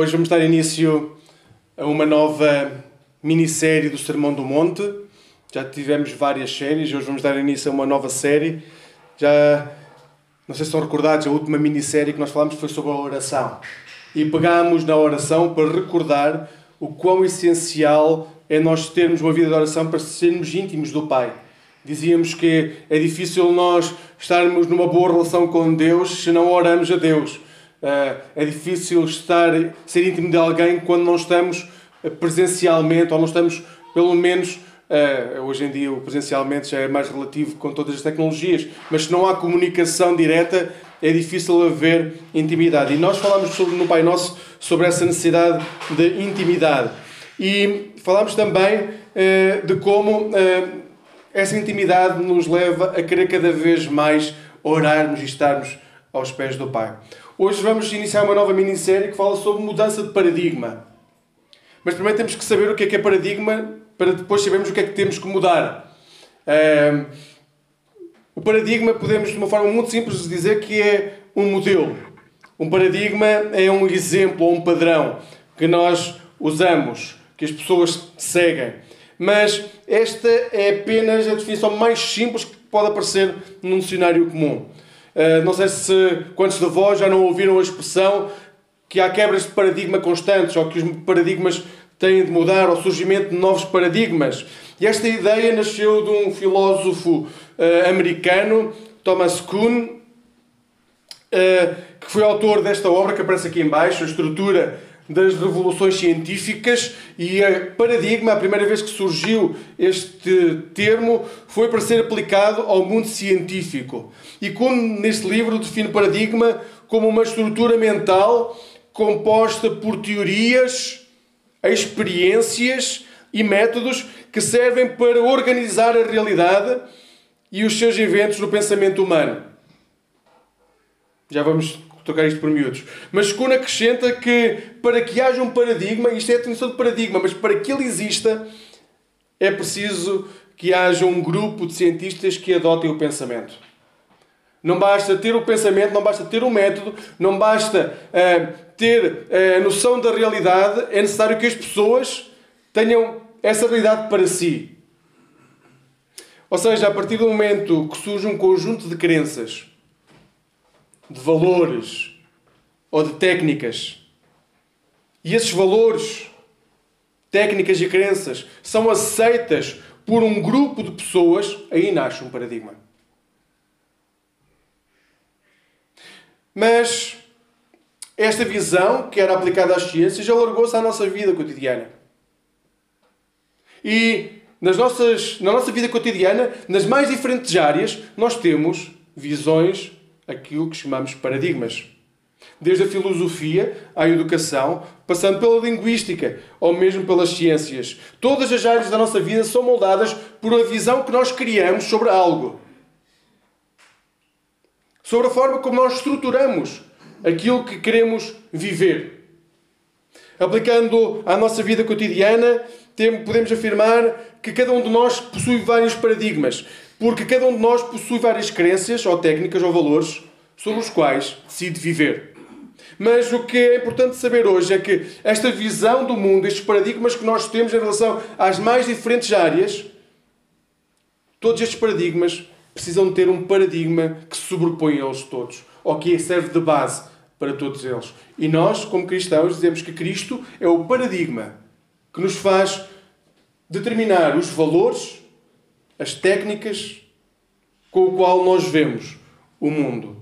Hoje vamos dar início a uma nova minissérie do Sermão do Monte. Já tivemos várias séries, hoje vamos dar início a uma nova série. Já, não sei se estão recordados, a última minissérie que nós falamos foi sobre a oração. E pegámos na oração para recordar o quão essencial é nós termos uma vida de oração para sermos íntimos do Pai. Dizíamos que é difícil nós estarmos numa boa relação com Deus se não oramos a Deus. Eh, é difícil estar, ser íntimo de alguém quando não estamos eh, presencialmente ou não estamos, pelo menos, eh, hoje em dia o presencialmente já é mais relativo com todas as tecnologias, mas se não há comunicação direta, é difícil haver intimidade. E nós falamos sobre, no Pai Nosso sobre essa necessidade de intimidade. E falamos também de como essa intimidade nos leva a querer cada vez mais orarmos e estarmos aos pés do Pai. Hoje vamos iniciar uma nova minissérie que fala sobre mudança de paradigma. Mas primeiro temos que saber o que é que é paradigma para depois sabermos o que é que temos que mudar. o paradigma podemos, de uma forma muito simples, dizer que é um modelo. Um paradigma é um exemplo ou um padrão que nós usamos, que as pessoas seguem. Mas esta é apenas a definição mais simples que pode aparecer num dicionário comum. Eh, não sei se quantos de vós já não ouviram a expressão que há quebras de paradigma constantes ou que os paradigmas têm de mudar ou surgimento de novos paradigmas. E esta ideia nasceu de um filósofo uh, americano, Thomas Kuhn, uh, que foi autor desta obra que aparece aqui embaixo, a estrutura das revoluções científicas e a paradigma, a primeira vez que surgiu este termo, foi para ser aplicado ao mundo científico. E como neste livro define paradigma como uma estrutura mental composta por teorias, experiências e métodos que servem para organizar a realidade e os seus eventos no pensamento humano. Já vamos tocar isto por miúdos. Mas Kuhn acrescenta que para que haja um paradigma, isto é a definição de paradigma, mas para que ele exista, é preciso que haja um grupo de cientistas que adotem o pensamento. Não basta ter o pensamento, não basta ter o método, não basta uh, ter uh, a noção da realidade, é necessário que as pessoas tenham essa realidade para si. Ou seja, a partir do momento que surge um conjunto de crenças de valores ou de técnicas. E esses valores, técnicas e crenças são aceitas por um grupo de pessoas, aí nasce um paradigma. Mas esta visão, que era aplicada às ciências, alargou-se à nossa vida cotidiana. E nas nossas, na nossa vida cotidiana, nas mais diferentes áreas, nós temos visões aquilo que chamamos paradigmas. Desde a filosofia à educação, passando pela linguística ou mesmo pelas ciências. Todas as áreas da nossa vida são moldadas por a visão que nós criamos sobre algo. Sobre a forma como nós estruturamos aquilo que queremos viver. Aplicando à nossa vida cotidiana, podemos afirmar que cada um de nós possui vários paradigmas, porque cada um de nós possui várias crenças, ou técnicas, ou valores sobre os quais decide viver. Mas o que é importante saber hoje é que esta visão do mundo, estes paradigmas que nós temos em relação às mais diferentes áreas, todos estes paradigmas precisam ter um paradigma que sobrepõe a eles todos, ou que serve de base para todos eles. E nós, como cristãos, dizemos que Cristo é o paradigma que nos faz determinar os valores as técnicas com o qual nós vemos o mundo.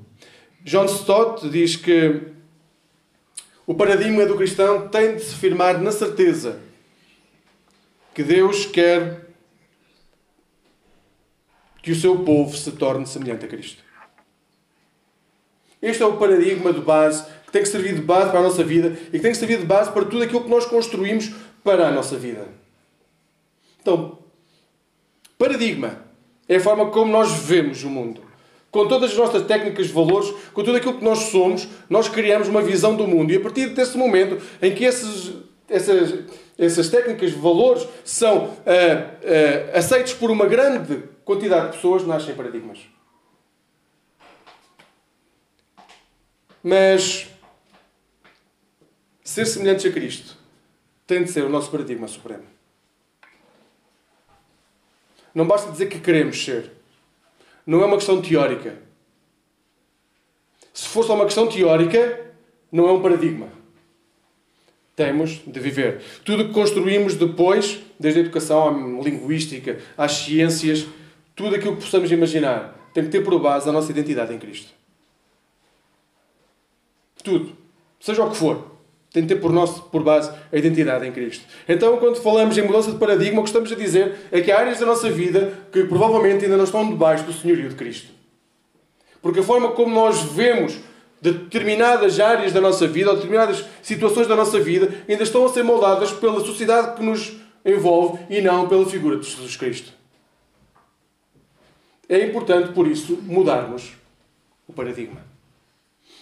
John Stott diz que o paradigma do cristão tem de se firmar na certeza que Deus quer que o seu povo se torne semelhante a Cristo. Este é o paradigma de base que tem que servir de base para a nossa vida e que tem que servir de base para tudo aquilo que nós construímos para a nossa vida. Então, Paradigma é a forma como nós vemos o mundo. Com todas as nossas técnicas valores, com tudo aquilo que nós somos, nós criamos uma visão do mundo. E a partir desse momento em que esses, essas, essas técnicas valores são uh, uh, aceitos por uma grande quantidade de pessoas, nascem paradigmas. Mas ser semelhantes a Cristo tem de ser o nosso paradigma supremo. Não basta dizer que queremos ser. Não é uma questão teórica. Se for só uma questão teórica, não é um paradigma. Temos de viver. Tudo que construímos depois, desde a educação à linguística, às ciências, tudo aquilo que possamos imaginar, tem que ter por base a nossa identidade em Cristo. Tudo. Seja o que for. Tem de ter por, nosso, por base a identidade em Cristo. Então, quando falamos em mudança de paradigma, o que estamos a dizer é que há áreas da nossa vida que provavelmente ainda não estão debaixo do senhorio de Cristo. Porque a forma como nós vemos determinadas áreas da nossa vida, ou determinadas situações da nossa vida, ainda estão a ser moldadas pela sociedade que nos envolve e não pela figura de Jesus Cristo. É importante, por isso, mudarmos o paradigma.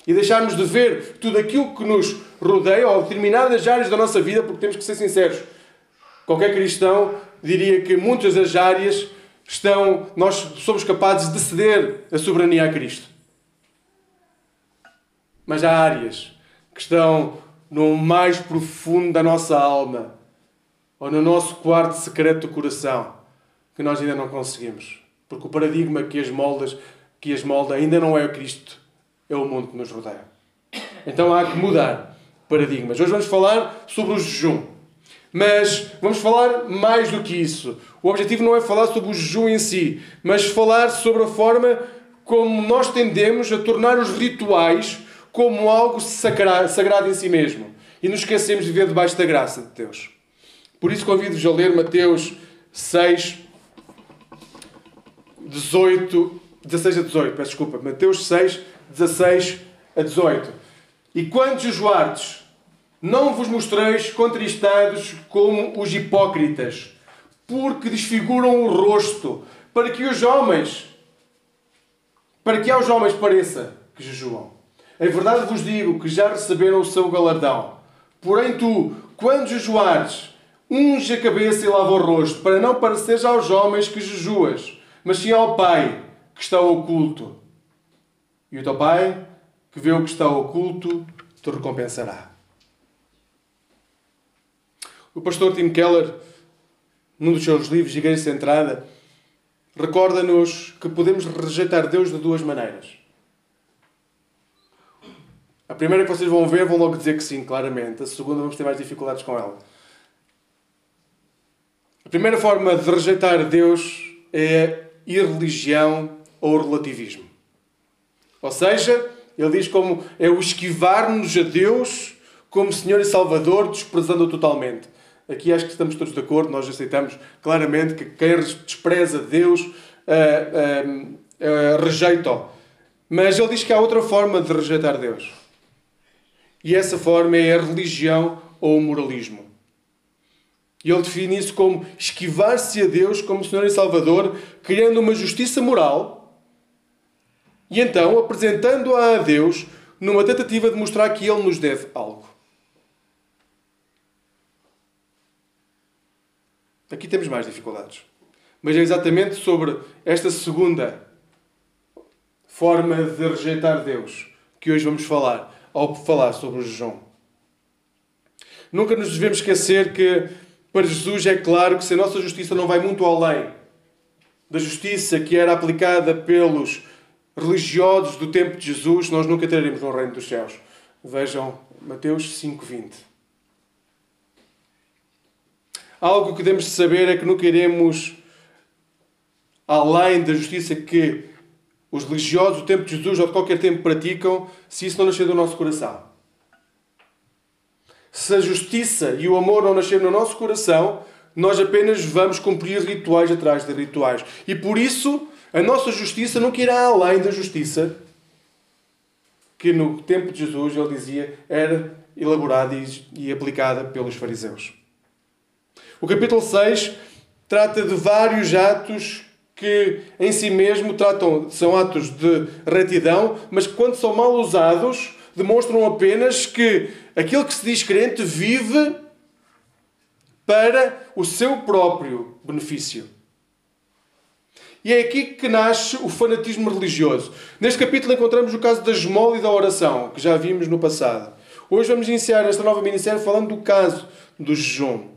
E deixarmos de ver tudo aquilo que nos rodeia, ou determinadas áreas da nossa vida, porque temos que ser sinceros. Qualquer cristão diria que muitas das áreas estão, nós somos capazes de ceder a soberania a Cristo. Mas há áreas que estão no mais profundo da nossa alma, ou no nosso quarto secreto do coração, que nós ainda não conseguimos. Porque o paradigma que as moldas, que as molda ainda não é o Cristo, é o mundo que nos rodeia. Então há que mudar paradigmas. Hoje vamos falar sobre o jejum. Mas vamos falar mais do que isso. O objetivo não é falar sobre o jejum em si, mas falar sobre a forma como nós tendemos a tornar os rituais como algo sagrado em si mesmo. E nos esquecemos de viver debaixo da graça de Deus. Por isso convido-vos a ler Mateus 6, 18, 16 a 18. Peço desculpa. Mateus 6, 16 a 18. E quantos jejuardes, não vos mostreis contristados como os hipócritas, porque desfiguram o rosto, para que os homens, para que aos homens pareça que jejuam. Em verdade vos digo que já receberam o seu galardão. Porém tu, quando jejuares, unge a cabeça e lava o rosto, para não pareceres aos homens que jejuas, mas sim ao Pai que está oculto. E o teu Pai, que vê o que está oculto, te recompensará. O pastor Tim Keller, num dos seus livros, Igreja Centrada, recorda-nos que podemos rejeitar Deus de duas maneiras. A primeira que vocês vão ver vão logo dizer que sim, claramente. A segunda vamos ter mais dificuldades com ela. A primeira forma de rejeitar Deus é irreligião ou relativismo. Ou seja, ele diz como é o esquivar-nos a Deus como Senhor e Salvador, desprezando-o totalmente. Aqui acho que estamos todos de acordo, nós aceitamos claramente que quem despreza Deus uh, uh, uh, rejeita-o. Mas ele diz que há outra forma de rejeitar Deus. E essa forma é a religião ou o moralismo. E ele define isso como esquivar-se a Deus como Senhor e Salvador, criando uma justiça moral e então apresentando-a a Deus numa tentativa de mostrar que Ele nos deve algo. Aqui temos mais dificuldades. Mas é exatamente sobre esta segunda forma de rejeitar Deus que hoje vamos falar, ao falar sobre o jejum. Nunca nos devemos esquecer que para Jesus é claro que se a nossa justiça não vai muito além da justiça que era aplicada pelos religiosos do tempo de Jesus, nós nunca teremos um reino dos céus. Vejam Mateus 5:20. Algo que temos de saber é que nunca iremos além da justiça que os religiosos do tempo de Jesus ou de qualquer tempo praticam, se isso não nascer do nosso coração. Se a justiça e o amor não nascerem no nosso coração, nós apenas vamos cumprir rituais atrás de rituais. E por isso, a nossa justiça nunca irá além da justiça que no tempo de Jesus, ele dizia, era elaborada e aplicada pelos fariseus. O capítulo 6 trata de vários atos que em si mesmo tratam, são atos de retidão, mas que quando são mal usados, demonstram apenas que aquele que se diz crente vive para o seu próprio benefício. E é aqui que nasce o fanatismo religioso. Neste capítulo encontramos o caso da esmola e da oração, que já vimos no passado. Hoje vamos iniciar esta nova minissérie falando do caso do jejum.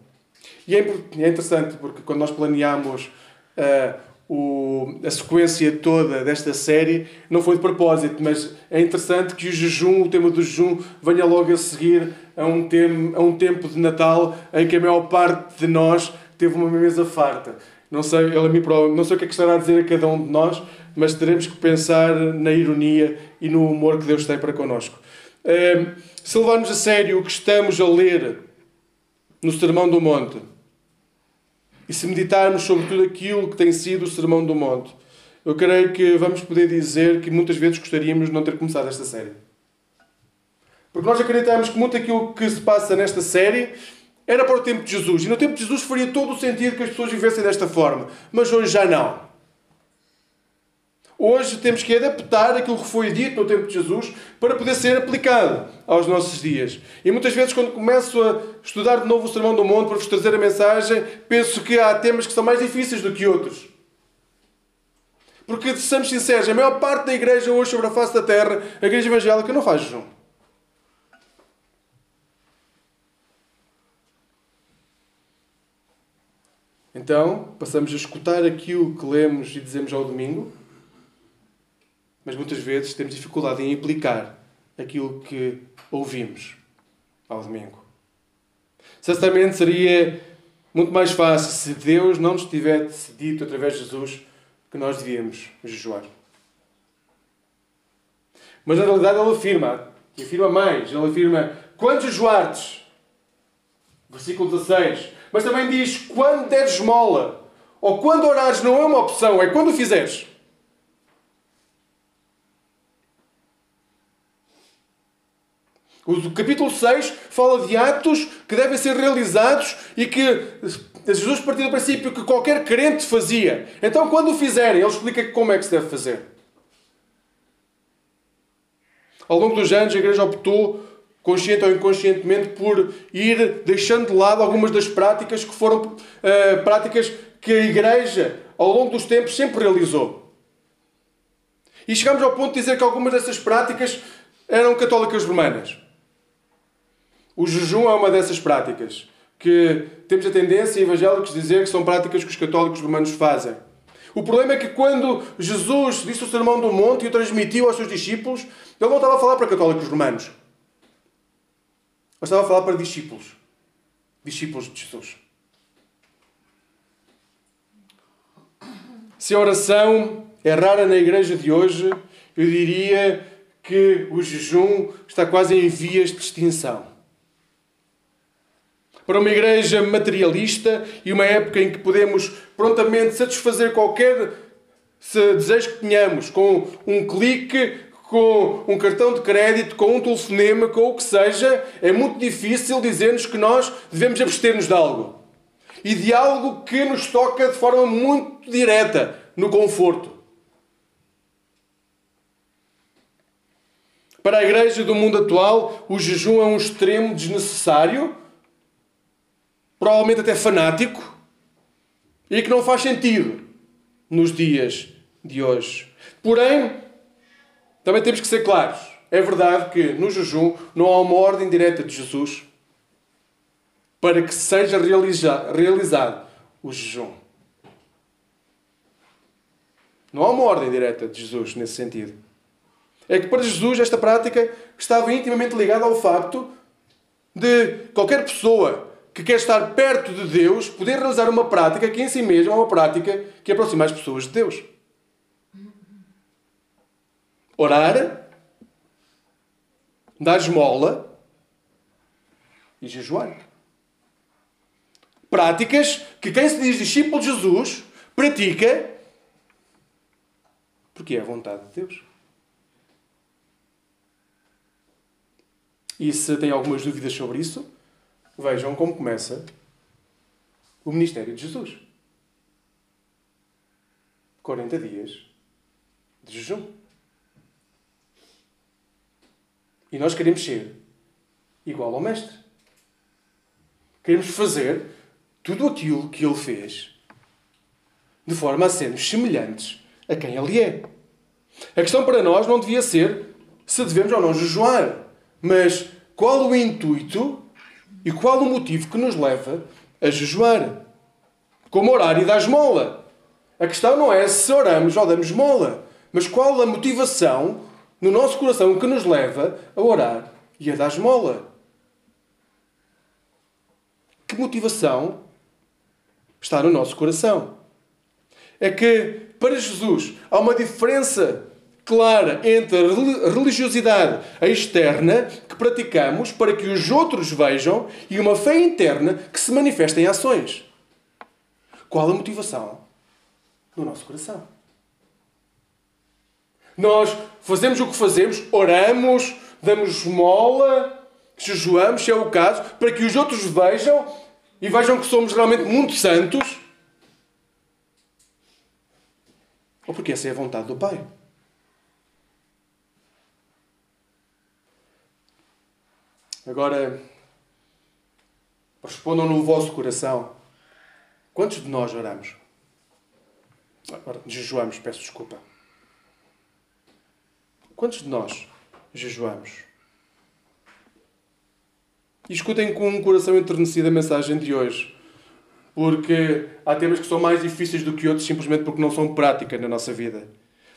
E é, é interessante porque quando nós planeamos uh, o, a sequência toda desta série, não foi de propósito, mas é interessante que o jejum, o tema do jejum, venha logo a seguir a um, tem, a um tempo de Natal em que a maior parte de nós teve uma mesa farta. Não sei, ele a mim, não sei o que é que estará a dizer a cada um de nós, mas teremos que pensar na ironia e no humor que Deus tem para connosco. Ehm, se levarmos a sério o que estamos a ler no Sermão do Monte e se meditarmos sobre tudo aquilo que tem sido o Sermão do Monte, eu creio que vamos poder dizer que muitas vezes gostaríamos de não ter começado esta série. Porque nós acreditamos que muito aquilo que se passa nesta série era para o tempo de Jesus. E no tempo de Jesus faria todo o sentido que as pessoas vivessem desta forma. Mas hoje já não. Hoje temos que adaptar aquilo que foi dito no tempo de Jesus para poder ser aplicado aos nossos dias. E muitas vezes, quando começo a estudar de novo o Sermão do Monte para vos trazer a mensagem, penso que há temas que são mais difíceis do que outros. Porque, sejamos sinceros, a maior parte da igreja hoje sobre a face da terra, a igreja evangélica, não faz jejum. Então, passamos a escutar aquilo que lemos e dizemos ao domingo mas muitas vezes temos dificuldade em aplicar aquilo que ouvimos ao domingo. Certamente seria muito mais fácil se Deus não nos tivesse dito através de Jesus que nós devíamos jejuar. Mas na realidade ele afirma, e afirma mais, ele afirma quando jejuardes, versículo 16, mas também diz quando deres esmola, ou quando orares não é uma opção, é quando o fizeres. O capítulo 6 fala de atos que devem ser realizados e que Jesus partiu do princípio que qualquer crente fazia. Então, quando o fizerem, ele explica como é que se deve fazer. Ao longo dos anos, a igreja optou, consciente ou inconscientemente, por ir deixando de lado algumas das práticas que foram uh, práticas que a igreja, ao longo dos tempos, sempre realizou. E chegamos ao ponto de dizer que algumas dessas práticas eram católicas romanas. O jejum é uma dessas práticas que temos a tendência evangélicos dizer que são práticas que os católicos romanos fazem. O problema é que quando Jesus disse o sermão do monte e o transmitiu aos seus discípulos, ele não estava a falar para católicos romanos. Mas estava a falar para discípulos. Discípulos de Jesus. Se a oração é rara na igreja de hoje, eu diria que o jejum está quase em vias de extinção para uma igreja materialista e uma época em que podemos prontamente satisfazer qualquer desejo que tenhamos com um clique, com um cartão de crédito, com um telefonema, com o que seja, é muito difícil dizer-nos que nós devemos abster-nos de algo. E de algo que nos toca de forma muito direta, no conforto. Para a igreja do mundo atual, o jejum é um extremo desnecessário provavelmente até fanático, e que não faz sentido nos dias de hoje. Porém, também temos que ser claros. É verdade que no jejum não há uma ordem direta de Jesus para que seja realizado, realizado o jejum. Não há uma ordem direta de Jesus nesse sentido. É que para Jesus esta prática estava intimamente ligada ao facto de qualquer pessoa que quer estar perto de Deus, poder realizar uma prática que em si mesma é uma prática que aproxima as pessoas de Deus. Orar, dar esmola e jejuar. Práticas que quem se diz discípulo de Jesus pratica porque é a vontade de Deus. E se tem algumas dúvidas sobre isso, Vejam como começa o ministério de Jesus. 40 dias de jejum. E nós queremos ser igual ao Mestre. Queremos fazer tudo aquilo que ele fez de forma a sermos semelhantes a quem ele é. A questão para nós não devia ser se devemos ou não jejuar, mas qual o intuito e qual o motivo que nos leva a jejuar. Como e dar esmola. A questão não é se oramos ou damos esmola, mas qual a motivação no nosso coração que nos leva a orar e a dar esmola. Que motivação está no nosso coração? É que, para Jesus, há uma diferença clara entre a religiosidade externa que praticamos para que os outros vejam e uma fé interna que se manifesta em ações. Qual a motivação no nosso coração? Nós fazemos o que fazemos, oramos, damos mola, jejuamos, se é o caso, para que os outros vejam e vejam que somos realmente muito santos. Ou porque essa é a vontade do Pai. Agora, respondam no vosso coração. Quantos de nós oramos? Jejuamos, peço desculpa. Quantos de nós jejuamos? E escutem com um coração enternecido a mensagem de hoje. Porque há temas que são mais difíceis do que outros simplesmente porque não são prática na nossa vida.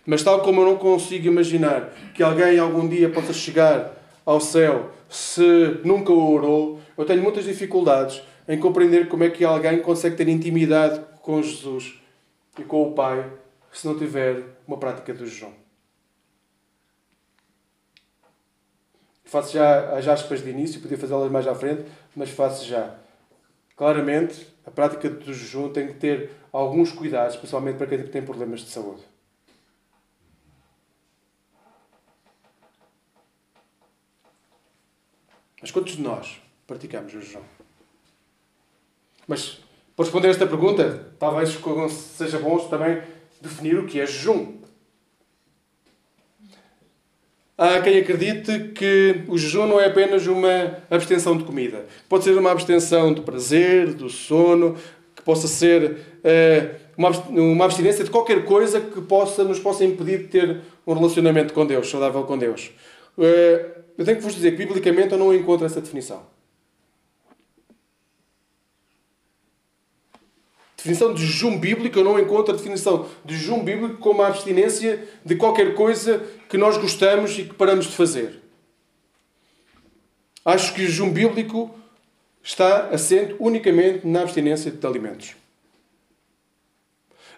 Mas tal como eu não consigo imaginar que alguém algum dia possa chegar ao céu se nunca orou, eu tenho muitas dificuldades em compreender como é que alguém consegue ter intimidade com Jesus e com o Pai se não tiver uma prática do jejum. Faço já as aspas de início, podia fazê-las mais à frente, mas faço já. Claramente, a prática do jejum tem que ter alguns cuidados, especialmente para quem tem problemas de saúde. Mas quantos de nós praticamos o jejum? Mas, para responder esta pergunta, talvez seja bom também definir o que é jejum. Há quem acredite que o jejum não é apenas uma abstenção de comida. Pode ser uma abstenção do prazer, do sono, que possa ser uh, uma abstinência de qualquer coisa que possa, nos possa impedir de ter um relacionamento com Deus, saudável com Deus. Uh, eu tenho que vos dizer que, biblicamente, eu não encontro essa definição. Definição de jejum bíblico, eu não encontro a definição de jejum bíblico como a abstinência de qualquer coisa que nós gostamos e que paramos de fazer. Acho que o jejum bíblico está assente unicamente na abstinência de alimentos.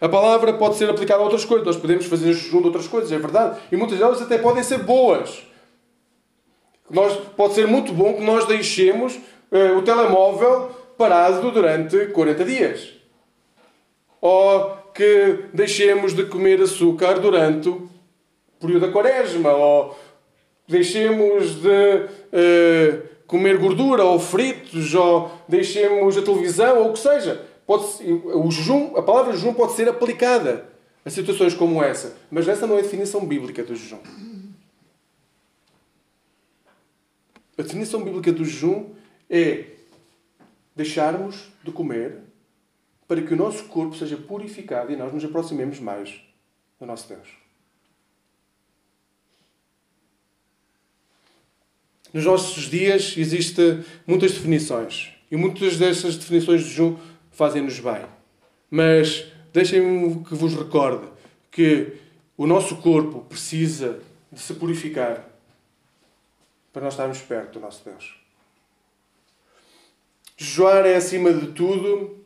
A palavra pode ser aplicada a outras coisas. Nós podemos fazer jejum de outras coisas, é verdade. E muitas delas até podem ser boas. Nós, pode ser muito bom que nós deixemos uh, o telemóvel parado durante 40 dias. Ou que deixemos de comer açúcar durante o período da quaresma. Ou deixemos de uh, comer gordura ou fritos. Ou deixemos a televisão ou o que seja. Pode, o jejum, a palavra jejum pode ser aplicada a situações como essa. Mas essa não é a definição bíblica do jejum. A definição bíblica do jejum é deixarmos de comer para que o nosso corpo seja purificado e nós nos aproximemos mais do nosso Deus. Nos nossos dias existem muitas definições e muitas dessas definições de jejum fazem-nos bem. Mas deixem-me que vos recorde que o nosso corpo precisa de se purificar para nós estarmos perto do nosso Deus. Jejuar é, acima de tudo,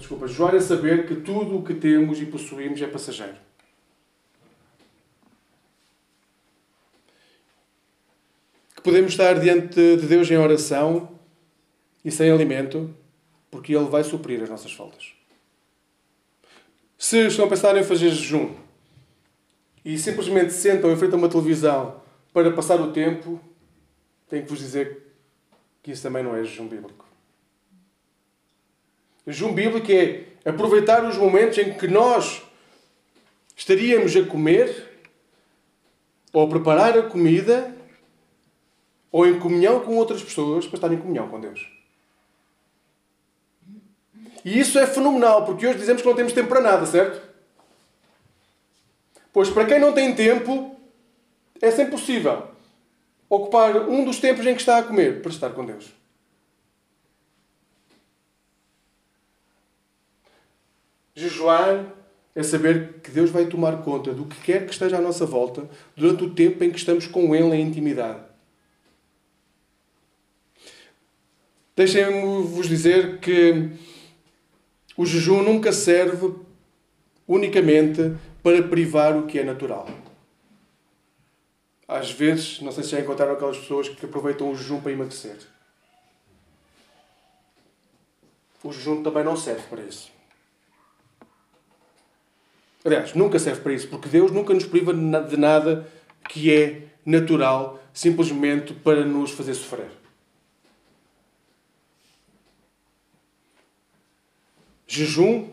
Desculpa, jejuar é saber que tudo o que temos e possuímos é passageiro. Que podemos estar diante de Deus em oração e sem alimento, porque Ele vai suprir as nossas faltas. Se estão a pensar em fazer jejum e simplesmente sentam em frente a uma televisão para passar o tempo, tenho que vos dizer que isso também não é jejum bíblico. Jejum bíblico é aproveitar os momentos em que nós estaríamos a comer ou a preparar a comida ou em comunhão com outras pessoas para estar em comunhão com Deus. E isso é fenomenal, porque hoje dizemos que não temos tempo para nada, certo? Pois para quem não tem tempo, é sempre possível ocupar um dos tempos em que está a comer para estar com Deus. Jejuar é saber que Deus vai tomar conta do que quer que esteja à nossa volta durante o tempo em que estamos com Ele em intimidade. Deixem-me vos dizer que o jejum nunca serve unicamente para privar o que é natural. Às vezes, não sei se já encontraram aquelas pessoas que aproveitam o jejum para emagrecer. O jejum também não serve para isso. Aliás, nunca serve para isso, porque Deus nunca nos priva de nada que é natural, simplesmente para nos fazer sofrer. Jejum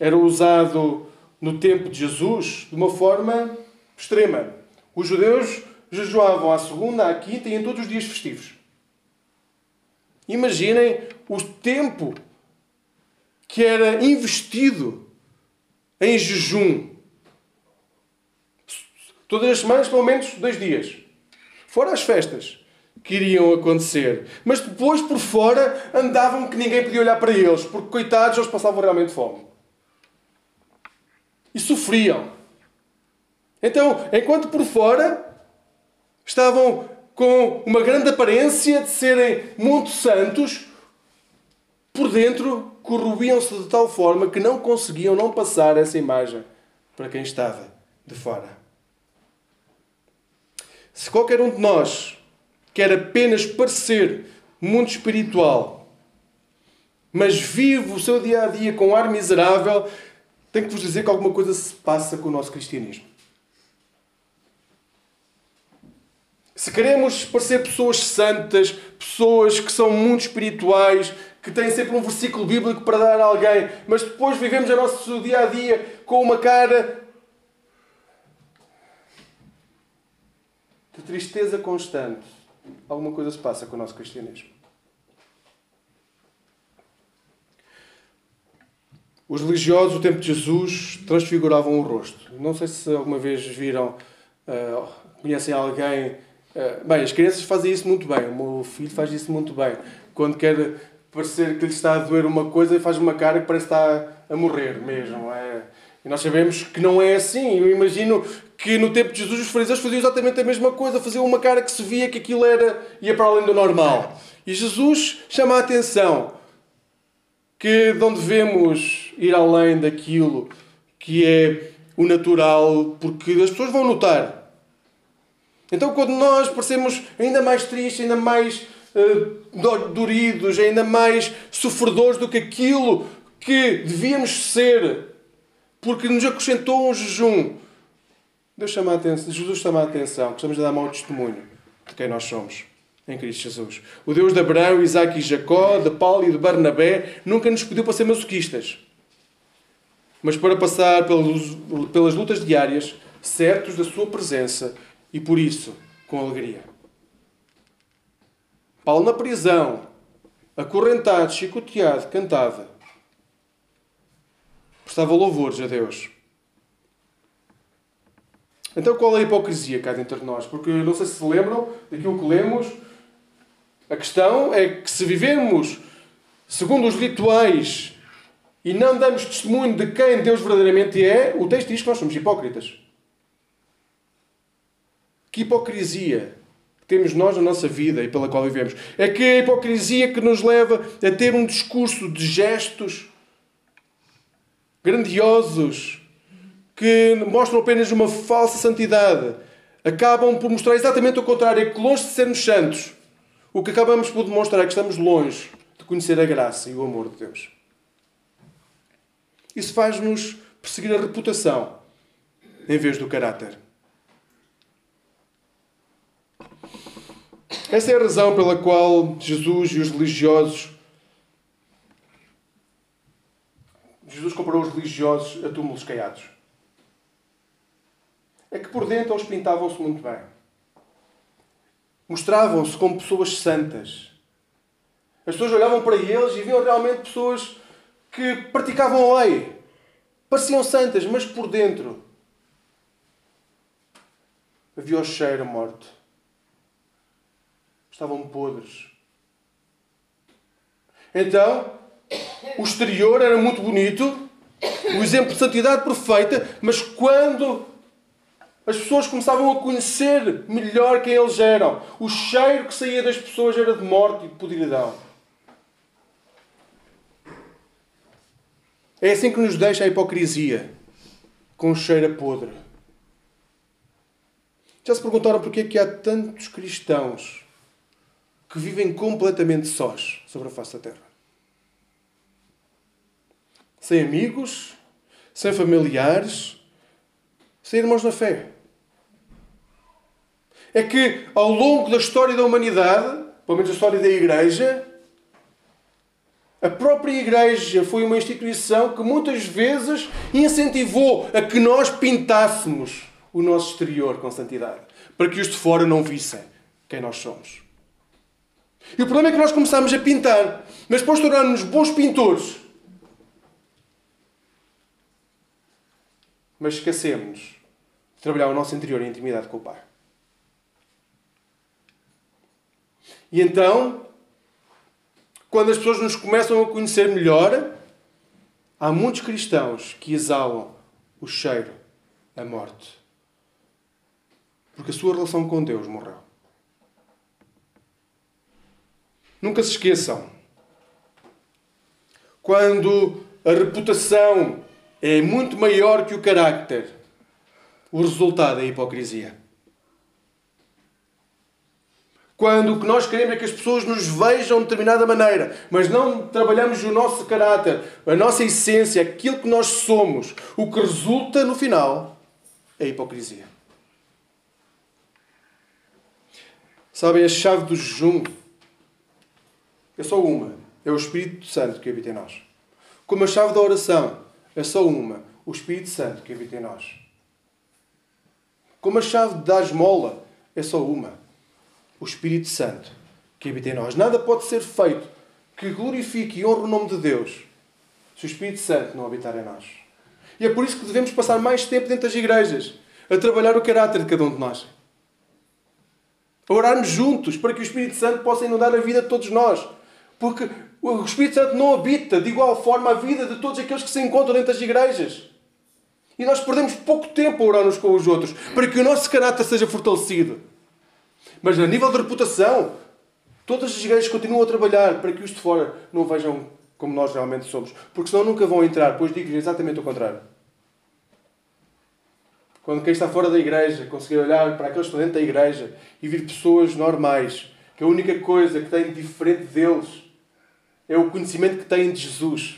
era usado no tempo de Jesus de uma forma extrema. Os judeus jejuavam à segunda, à quinta e em todos os dias festivos. Imaginem o tempo que era investido em jejum. Todas as semanas, pelo menos dois dias. Fora as festas que iriam acontecer. Mas depois, por fora, andavam que ninguém podia olhar para eles, porque, coitados, eles passavam realmente fome. E sofriam. Então, enquanto por fora estavam com uma grande aparência de serem muito santos, por dentro corroíam-se de tal forma que não conseguiam não passar essa imagem para quem estava de fora. Se qualquer um de nós quer apenas parecer muito espiritual, mas vive o seu dia a dia com ar miserável, tenho que vos dizer que alguma coisa se passa com o nosso cristianismo. Se queremos parecer pessoas santas, pessoas que são muito espirituais, que têm sempre um versículo bíblico para dar a alguém, mas depois vivemos o nosso dia a dia com uma cara de tristeza constante. Alguma coisa se passa com o nosso cristianismo. Os religiosos do tempo de Jesus transfiguravam o rosto. Não sei se alguma vez viram, uh, conhecem alguém. Uh, bem, as crianças fazem isso muito bem. O meu filho faz isso muito bem. Quando quer parecer que lhe está a doer uma coisa e faz uma cara que parece que está a morrer mesmo. É... E nós sabemos que não é assim. Eu imagino que no tempo de Jesus os fariseus faziam exatamente a mesma coisa, faziam uma cara que se via que aquilo era ia para além do normal. E Jesus chama a atenção que não devemos ir além daquilo que é o natural, porque as pessoas vão notar. Então, quando nós parecemos ainda mais tristes, ainda mais uh, doridos, ainda mais sofredores do que aquilo que devíamos ser, porque nos acrescentou um jejum. Deus chama a atenção, Jesus chama a atenção que estamos a dar mau testemunho de quem nós somos em Cristo Jesus. O Deus de Abraão, Isaac e Jacó, de Paulo e de Barnabé, nunca nos pediu para ser masoquistas, mas para passar pelas lutas diárias, certos da sua presença e por isso com alegria. Paulo na prisão, acorrentado, chicoteado, cantava. Prestava louvores a Deus. Então qual é a hipocrisia cá dentro de nós? Porque não sei se se lembram daquilo que lemos. A questão é que se vivemos segundo os rituais e não damos testemunho de quem Deus verdadeiramente é, o texto diz que nós somos hipócritas. Que hipocrisia temos nós na nossa vida e pela qual vivemos. É que a hipocrisia que nos leva a ter um discurso de gestos grandiosos que mostram apenas uma falsa santidade. Acabam por mostrar exatamente o contrário, é que longe de sermos santos, o que acabamos por demonstrar é que estamos longe de conhecer a graça e o amor de Deus. Isso faz-nos perseguir a reputação em vez do caráter. Essa é a razão pela qual Jesus e os religiosos. Jesus comparou os religiosos a túmulos caiados. É que por dentro eles pintavam-se muito bem. Mostravam-se como pessoas santas. As pessoas olhavam para eles e viam realmente pessoas que praticavam a lei. Pareciam santas, mas por dentro havia o cheiro a morte. Estavam podres. Então, o exterior era muito bonito, o exemplo de santidade perfeita, mas quando as pessoas começavam a conhecer melhor quem eles eram, o cheiro que saía das pessoas era de morte e de podridão. É assim que nos deixa a hipocrisia, com cheiro a podre. Já se perguntaram porquê que há tantos cristãos que vivem completamente sós sobre a face da terra? Sem amigos, sem familiares, sem irmãos na fé. É que ao longo da história da humanidade, pelo menos a história da Igreja, a própria Igreja foi uma instituição que muitas vezes incentivou a que nós pintássemos o nosso exterior com santidade, para que os de fora não vissem quem nós somos. E o problema é que nós começamos a pintar, mas depois tornarmos bons pintores. Mas esquecemos de trabalhar o nosso interior em intimidade com o Pai. E então, quando as pessoas nos começam a conhecer melhor, há muitos cristãos que exalam o cheiro, a morte. Porque a sua relação com Deus morreu. Nunca se esqueçam. Quando a reputação é muito maior que o carácter, o resultado é a hipocrisia. Quando o que nós queremos é que as pessoas nos vejam de determinada maneira, mas não trabalhamos o nosso caráter, a nossa essência, aquilo que nós somos, o que resulta no final é a hipocrisia. Sabem, a chave do jejum é só uma: é o Espírito Santo que habita em nós. Como a chave da oração é só uma: o Espírito Santo que habita em nós. Como a chave da esmola é só uma: o Espírito Santo que habita em nós. Nada pode ser feito que glorifique e honre o nome de Deus se o Espírito Santo não habitar em nós. E é por isso que devemos passar mais tempo dentro das igrejas a trabalhar o caráter de cada um de nós a orarmos juntos para que o Espírito Santo possa inundar a vida de todos nós. Porque o Espírito Santo não habita de igual forma a vida de todos aqueles que se encontram dentro das igrejas. E nós perdemos pouco tempo a orar uns com os outros para que o nosso caráter seja fortalecido. Mas a nível de reputação, todas as igrejas continuam a trabalhar para que os de fora não vejam como nós realmente somos. Porque senão nunca vão entrar. Pois digo exatamente o contrário. Quando quem está fora da igreja conseguir olhar para aqueles que estão dentro da igreja e vir pessoas normais, que a única coisa que têm de diferente deles é o conhecimento que têm de Jesus,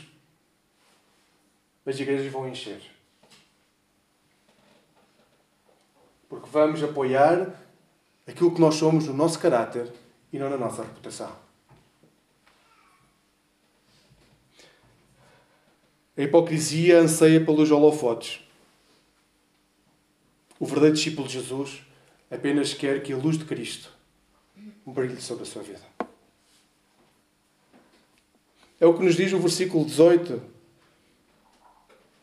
as igrejas vão encher. Porque vamos apoiar aquilo que nós somos no nosso caráter e não na nossa reputação. A hipocrisia anseia pelos holofotes. O verdadeiro discípulo de Jesus apenas quer que a luz de Cristo brilhe sobre a sua vida. É o que nos diz o versículo 18.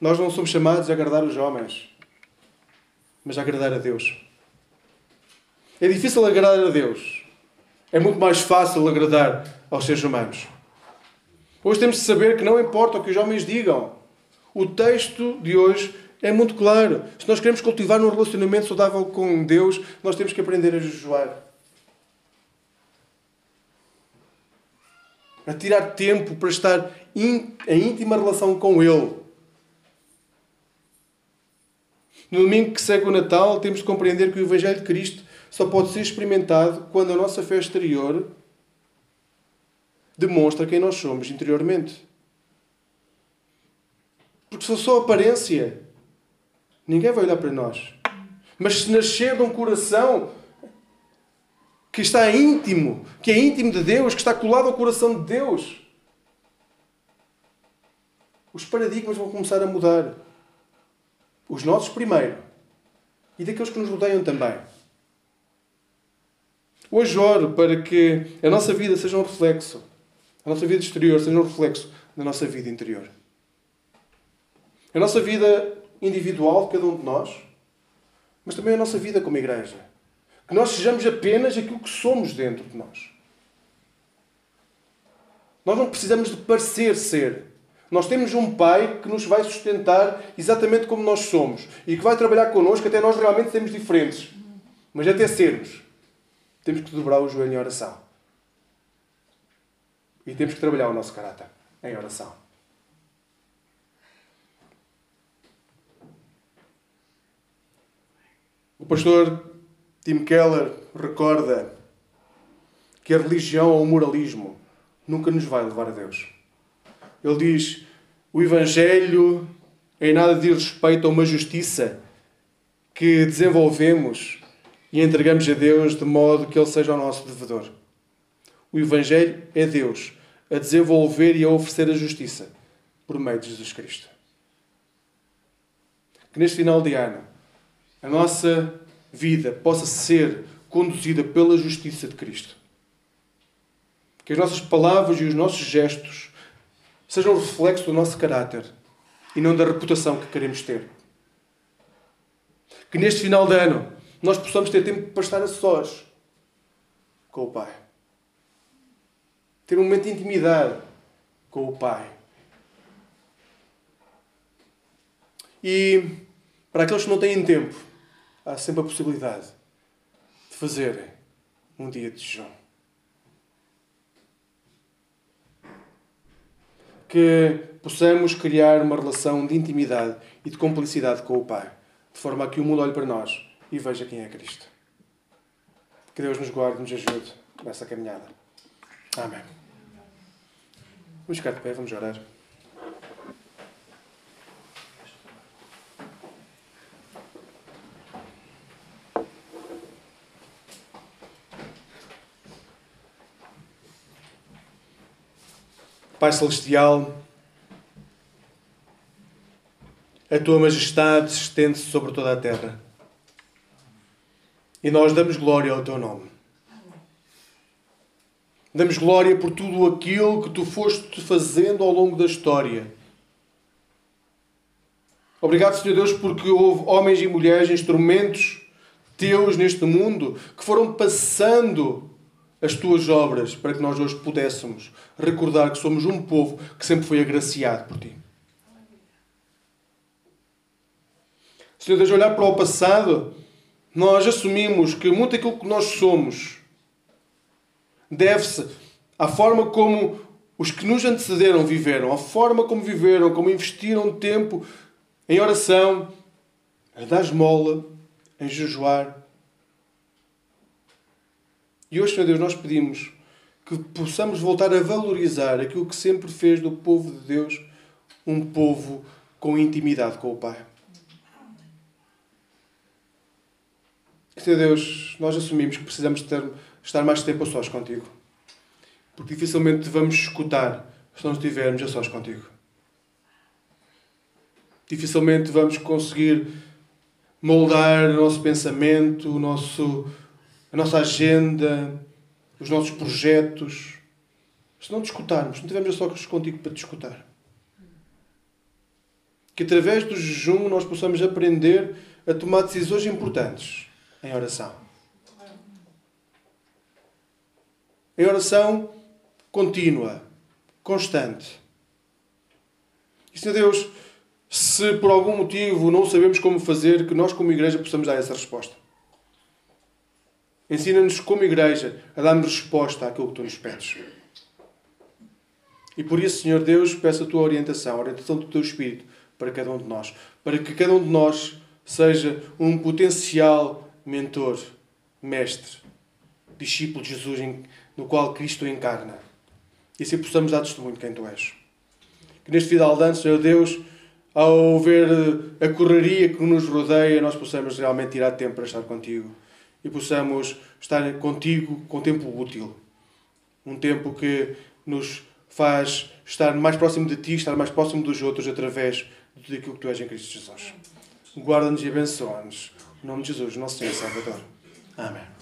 Nós não somos chamados a agradar os homens, mas a agradar a Deus. É difícil agradar a Deus. É muito mais fácil agradar aos seres humanos. Hoje temos de saber que não importa o que os homens digam. O texto de hoje é muito claro. Se nós queremos cultivar um relacionamento saudável com Deus, nós temos que aprender a jejuar. A tirar tempo para estar em íntima relação com Ele. No domingo que segue o Natal, temos de compreender que o Evangelho de Cristo só pode ser experimentado quando a nossa fé exterior demonstra quem nós somos interiormente. Porque se só aparência, Ninguém vai olhar para nós. Mas se nascer de um coração que está íntimo, que é íntimo de Deus, que está colado ao coração de Deus, os paradigmas vão começar a mudar. Os nossos primeiro. E daqueles que nos rodeiam também. Hoje oro para que a nossa vida seja um reflexo, a nossa vida exterior seja um reflexo da nossa vida interior. A nossa vida individual cada um de nós, mas também a nossa vida como igreja. Que nós sejamos apenas aquilo que somos dentro de nós. Nós não precisamos de parecer ser. Nós temos um Pai que nos vai sustentar exatamente como nós somos e que vai trabalhar connosco até nós realmente sermos diferentes. Mas até sermos, temos que dobrar o joelho em oração. E temos que trabalhar o nosso caráter em oração. O pastor Tim Keller recorda que a religião ou o moralismo nunca nos vai levar a Deus. Ele diz: o Evangelho em nada diz respeito a uma justiça que desenvolvemos e entregamos a Deus de modo que Ele seja o nosso devedor. O Evangelho é Deus a desenvolver e a oferecer a justiça por meio de Jesus Cristo. Que neste final de ano a nossa vida possa ser conduzida pela justiça de Cristo. Que as nossas palavras e os nossos gestos sejam reflexo do nosso caráter e não da reputação que queremos ter. Que neste final de ano nós possamos ter tempo para estar a sós com o Pai. Ter um momento de intimidade com o Pai. E para aqueles que não têm tempo, há sempre a possibilidade de fazerem um dia de jejum. Que possamos criar uma relação de intimidade e de complicidade com o Pai, de forma a que o mundo olhe para nós e veja quem é Cristo. Que Deus nos guarde e nos ajude nessa caminhada. Amém. Vamos ficar de pé, vamos orar. Pai Celestial, a tua majestade estende-se sobre toda a terra. E nós damos glória ao teu nome. Damos glória por tudo aquilo que tu foste fazendo ao longo da história. Obrigado, Senhor Deus, porque houve homens e mulheres, instrumentos teus neste mundo, que foram passando as tuas obras para que nós hoje pudéssemos recordar que somos um povo que sempre foi agraciado por ti. Senhor Deus, olhar para o passado, nós assumimos que muito aquilo que nós somos deve-se à forma como os que nos antecederam viveram, à forma como viveram, como investiram tempo em oração, a dar esmola, em jejuar, e hoje, Senhor Deus, nós pedimos que possamos voltar a valorizar aquilo que sempre fez do povo de Deus um povo com intimidade com o Pai. Senhor Deus, nós assumimos que precisamos ter, estar mais tempo a sós contigo. Porque dificilmente vamos escutar se não estivermos a sós contigo. Dificilmente vamos conseguir moldar o nosso pensamento, o nosso a nossa agenda, os nossos projetos. Se não discutirmos, não tivermos só contigo para discutir. Que através do jejum nós possamos aprender a tomar decisões importantes em oração. Em oração contínua, constante. E, Senhor Deus, se por algum motivo não sabemos como fazer, que nós, como igreja, possamos dar essa resposta. Ensina-nos, como igreja, a darmos resposta àquilo que tu nos pedes. E por isso, Senhor Deus, peço a tua orientação, a orientação do teu Espírito para cada um de nós. Para que cada um de nós seja um potencial mentor, mestre, discípulo de Jesus, no qual Cristo encarna. E assim possamos dar testemunho de quem tu és. Que neste final de ano, Senhor Deus, ao ver a correria que nos rodeia, nós possamos realmente tirar tempo para estar contigo e possamos estar contigo com tempo útil. Um tempo que nos faz estar mais próximo de ti, estar mais próximo dos outros através daquilo que tu és em Cristo Jesus. Guarda-nos e abençoa-nos. Em nome de Jesus, nosso Senhor Salvador. Amém.